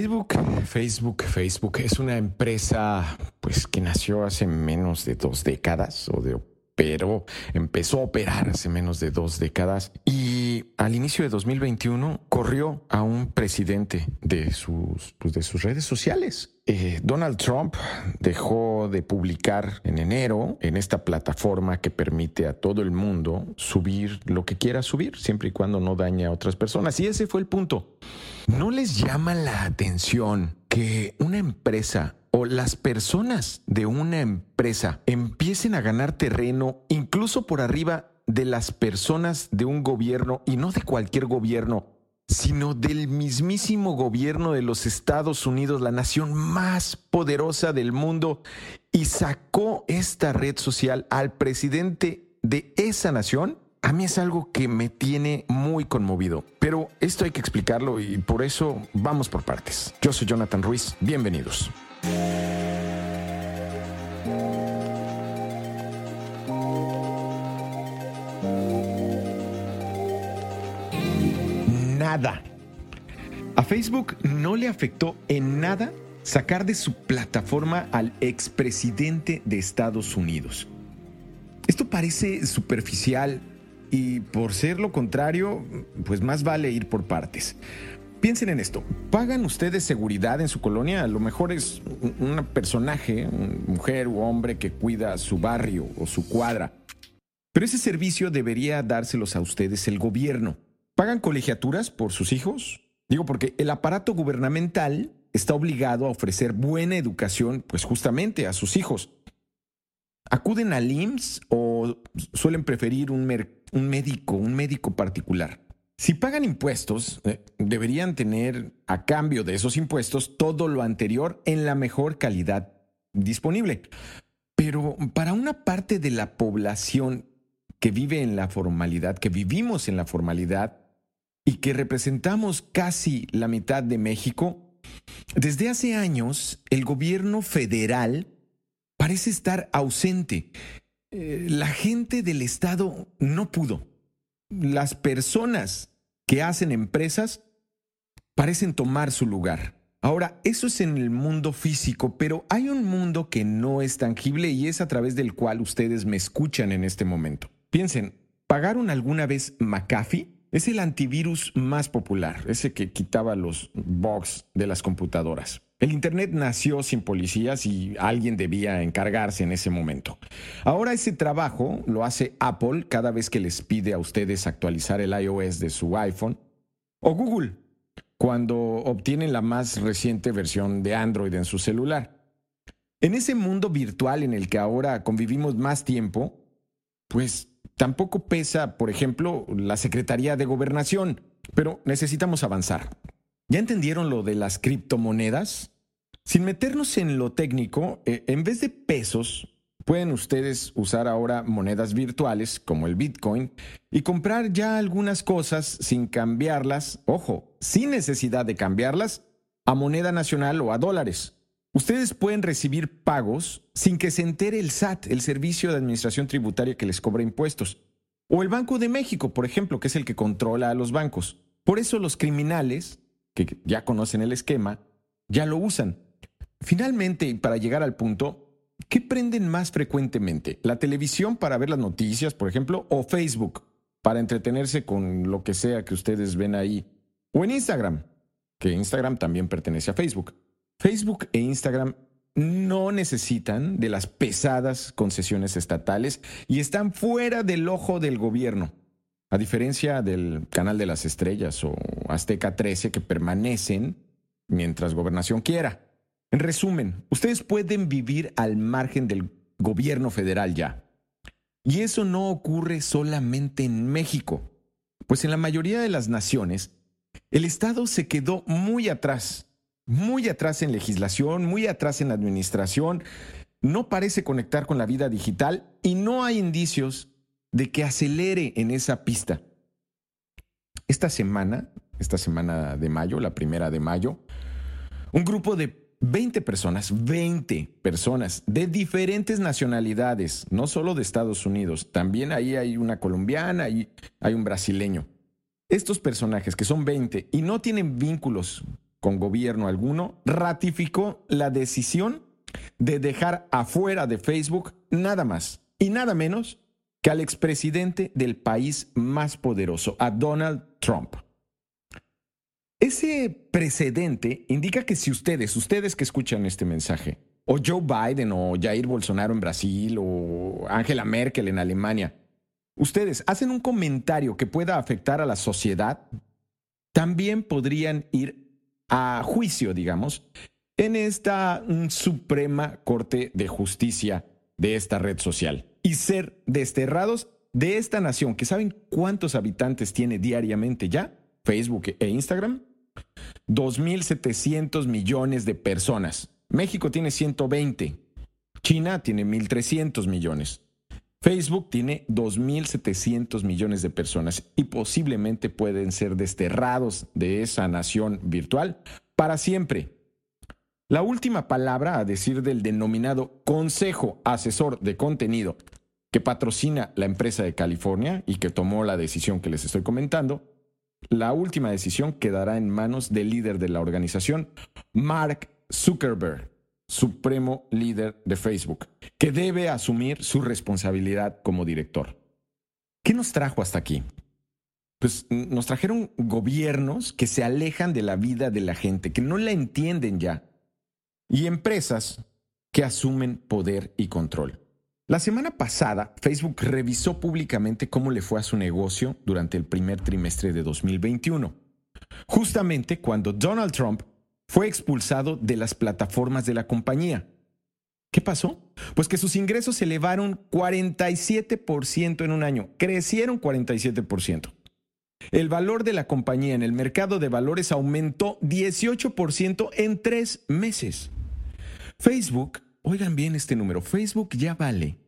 Facebook, Facebook, Facebook es una empresa pues que nació hace menos de dos décadas o de pero empezó a operar hace menos de dos décadas y al inicio de 2021 corrió a un presidente de sus, pues, redes sociales. Eh, Donald Trump dejó de publicar en enero en esta plataforma que permite a todo el mundo subir lo que quiera subir, siempre y cuando no dañe a otras personas. Y ese fue el punto. ¿No les llama la atención que una empresa o las personas de una empresa empiecen a ganar terreno incluso por arriba de las personas de un gobierno y no de cualquier gobierno, sino del mismísimo gobierno de los Estados Unidos, la nación más poderosa del mundo, y sacó esta red social al presidente de esa nación, a mí es algo que me tiene muy conmovido. Pero esto hay que explicarlo y por eso vamos por partes. Yo soy Jonathan Ruiz, bienvenidos. Nada. A Facebook no le afectó en nada sacar de su plataforma al expresidente de Estados Unidos. Esto parece superficial y por ser lo contrario, pues más vale ir por partes. Piensen en esto. ¿Pagan ustedes seguridad en su colonia? A lo mejor es un personaje, mujer u hombre que cuida su barrio o su cuadra. Pero ese servicio debería dárselos a ustedes el gobierno. ¿Pagan colegiaturas por sus hijos? Digo, porque el aparato gubernamental está obligado a ofrecer buena educación, pues justamente a sus hijos. ¿Acuden al IMSS o suelen preferir un, un médico, un médico particular? Si pagan impuestos, eh, deberían tener a cambio de esos impuestos todo lo anterior en la mejor calidad disponible. Pero para una parte de la población que vive en la formalidad, que vivimos en la formalidad y que representamos casi la mitad de México, desde hace años el gobierno federal parece estar ausente. Eh, la gente del Estado no pudo. Las personas que hacen empresas parecen tomar su lugar. Ahora, eso es en el mundo físico, pero hay un mundo que no es tangible y es a través del cual ustedes me escuchan en este momento. Piensen, ¿pagaron alguna vez McAfee? Es el antivirus más popular, ese que quitaba los bugs de las computadoras. El Internet nació sin policías y alguien debía encargarse en ese momento. Ahora ese trabajo lo hace Apple cada vez que les pide a ustedes actualizar el iOS de su iPhone o Google cuando obtienen la más reciente versión de Android en su celular. En ese mundo virtual en el que ahora convivimos más tiempo, pues tampoco pesa, por ejemplo, la Secretaría de Gobernación, pero necesitamos avanzar. ¿Ya entendieron lo de las criptomonedas? Sin meternos en lo técnico, eh, en vez de pesos, pueden ustedes usar ahora monedas virtuales como el Bitcoin y comprar ya algunas cosas sin cambiarlas, ojo, sin necesidad de cambiarlas a moneda nacional o a dólares. Ustedes pueden recibir pagos sin que se entere el SAT, el Servicio de Administración Tributaria que les cobra impuestos. O el Banco de México, por ejemplo, que es el que controla a los bancos. Por eso los criminales que ya conocen el esquema, ya lo usan. Finalmente, para llegar al punto, ¿qué prenden más frecuentemente? ¿La televisión para ver las noticias, por ejemplo, o Facebook para entretenerse con lo que sea que ustedes ven ahí? ¿O en Instagram? Que Instagram también pertenece a Facebook. Facebook e Instagram no necesitan de las pesadas concesiones estatales y están fuera del ojo del gobierno. A diferencia del Canal de las Estrellas o Azteca 13 que permanecen mientras gobernación quiera. En resumen, ustedes pueden vivir al margen del gobierno federal ya. Y eso no ocurre solamente en México, pues en la mayoría de las naciones, el Estado se quedó muy atrás, muy atrás en legislación, muy atrás en administración, no parece conectar con la vida digital y no hay indicios de que acelere en esa pista. Esta semana, esta semana de mayo, la primera de mayo, un grupo de 20 personas, 20 personas de diferentes nacionalidades, no solo de Estados Unidos, también ahí hay una colombiana, y hay un brasileño. Estos personajes, que son 20 y no tienen vínculos con gobierno alguno, ratificó la decisión de dejar afuera de Facebook nada más y nada menos que al expresidente del país más poderoso, a Donald Trump. Ese precedente indica que si ustedes, ustedes que escuchan este mensaje, o Joe Biden o Jair Bolsonaro en Brasil o Angela Merkel en Alemania, ustedes hacen un comentario que pueda afectar a la sociedad, también podrían ir a juicio, digamos, en esta mm, Suprema Corte de Justicia de esta red social y ser desterrados de esta nación, que saben cuántos habitantes tiene diariamente ya, Facebook e Instagram, 2.700 millones de personas. México tiene 120, China tiene 1.300 millones. Facebook tiene 2.700 millones de personas y posiblemente pueden ser desterrados de esa nación virtual para siempre. La última palabra a decir del denominado Consejo Asesor de Contenido que patrocina la empresa de California y que tomó la decisión que les estoy comentando, la última decisión quedará en manos del líder de la organización, Mark Zuckerberg supremo líder de Facebook, que debe asumir su responsabilidad como director. ¿Qué nos trajo hasta aquí? Pues nos trajeron gobiernos que se alejan de la vida de la gente, que no la entienden ya, y empresas que asumen poder y control. La semana pasada, Facebook revisó públicamente cómo le fue a su negocio durante el primer trimestre de 2021, justamente cuando Donald Trump fue expulsado de las plataformas de la compañía. ¿Qué pasó? Pues que sus ingresos se elevaron 47% en un año, crecieron 47%. El valor de la compañía en el mercado de valores aumentó 18% en tres meses. Facebook, oigan bien este número, Facebook ya vale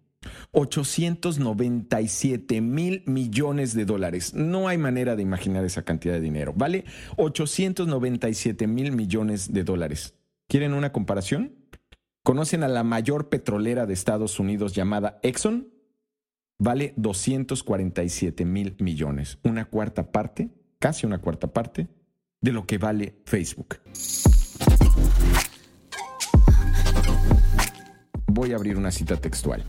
897 mil millones de dólares. No hay manera de imaginar esa cantidad de dinero. Vale 897 mil millones de dólares. ¿Quieren una comparación? ¿Conocen a la mayor petrolera de Estados Unidos llamada Exxon? Vale 247 mil millones. Una cuarta parte, casi una cuarta parte, de lo que vale Facebook. Voy a abrir una cita textual.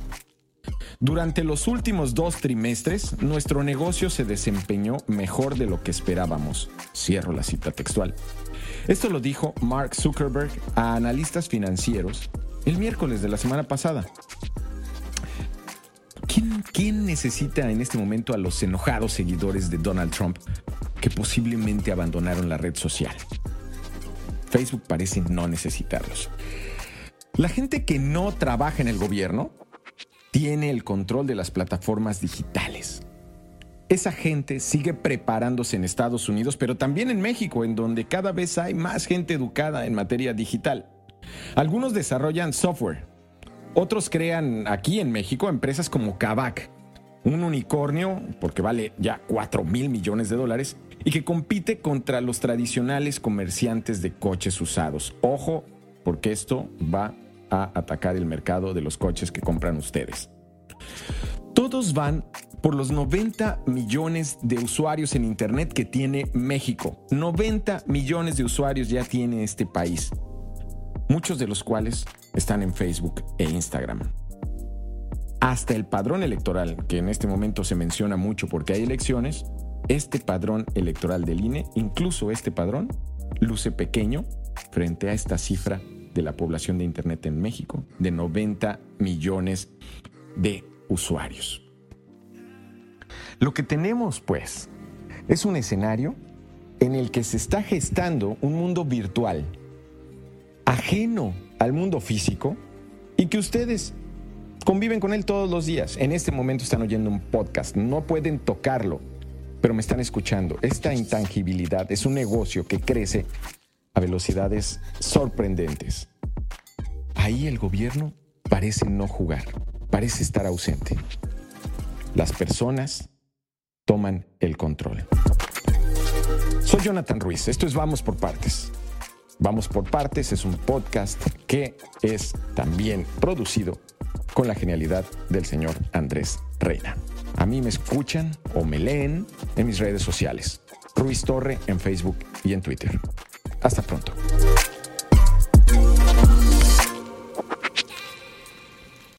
Durante los últimos dos trimestres, nuestro negocio se desempeñó mejor de lo que esperábamos. Cierro la cita textual. Esto lo dijo Mark Zuckerberg a analistas financieros el miércoles de la semana pasada. ¿Quién, ¿Quién, necesita en este momento a los enojados seguidores de Donald Trump que posiblemente abandonaron la red social? Facebook parece no necesitarlos. La gente que no trabaja en el gobierno tiene el control de las plataformas digitales. Esa gente sigue preparándose en Estados Unidos, pero también en México, en donde cada vez hay más gente educada en materia digital. Algunos desarrollan software. Otros crean aquí en México empresas como Kavak, un unicornio, porque vale ya 4 mil millones de dólares, y que compite contra los tradicionales comerciantes de coches usados. Ojo, porque esto va a atacar el mercado de los coches que compran ustedes. Todos van por los 90 millones de usuarios en Internet que tiene México. 90 millones de usuarios ya tiene este país, muchos de los cuales están en Facebook e Instagram. Hasta el padrón electoral, que en este momento se menciona mucho porque hay elecciones, este padrón electoral del INE, incluso este padrón, luce pequeño frente a esta cifra de la población de Internet en México, de 90 millones de usuarios. Lo que tenemos, pues, es un escenario en el que se está gestando un mundo virtual ajeno al mundo físico y que ustedes conviven con él todos los días. En este momento están oyendo un podcast, no pueden tocarlo, pero me están escuchando. Esta intangibilidad es un negocio que crece a velocidades sorprendentes. Ahí el gobierno parece no jugar, parece estar ausente. Las personas toman el control. Soy Jonathan Ruiz, esto es Vamos por Partes. Vamos por Partes es un podcast que es también producido con la genialidad del señor Andrés Reina. A mí me escuchan o me leen en mis redes sociales. Ruiz Torre en Facebook y en Twitter. Hasta pronto.